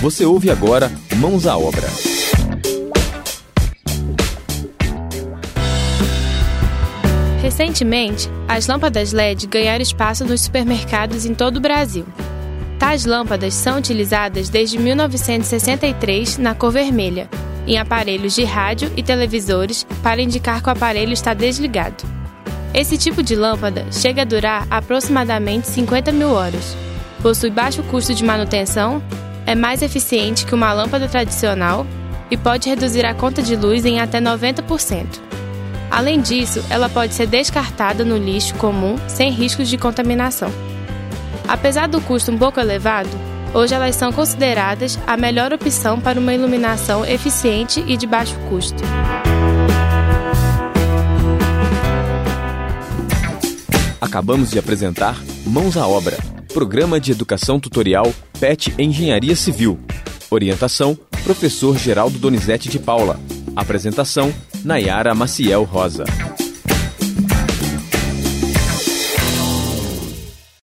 Você ouve agora Mãos à Obra. Recentemente, as lâmpadas LED ganharam espaço nos supermercados em todo o Brasil. Tais lâmpadas são utilizadas desde 1963 na cor vermelha, em aparelhos de rádio e televisores para indicar que o aparelho está desligado. Esse tipo de lâmpada chega a durar aproximadamente 50 mil horas, possui baixo custo de manutenção, é mais eficiente que uma lâmpada tradicional e pode reduzir a conta de luz em até 90%. Além disso, ela pode ser descartada no lixo comum sem riscos de contaminação. Apesar do custo um pouco elevado, hoje elas são consideradas a melhor opção para uma iluminação eficiente e de baixo custo. Acabamos de apresentar Mãos à Obra, programa de educação tutorial PET Engenharia Civil. Orientação: Professor Geraldo Donizete de Paula. Apresentação: Nayara Maciel Rosa.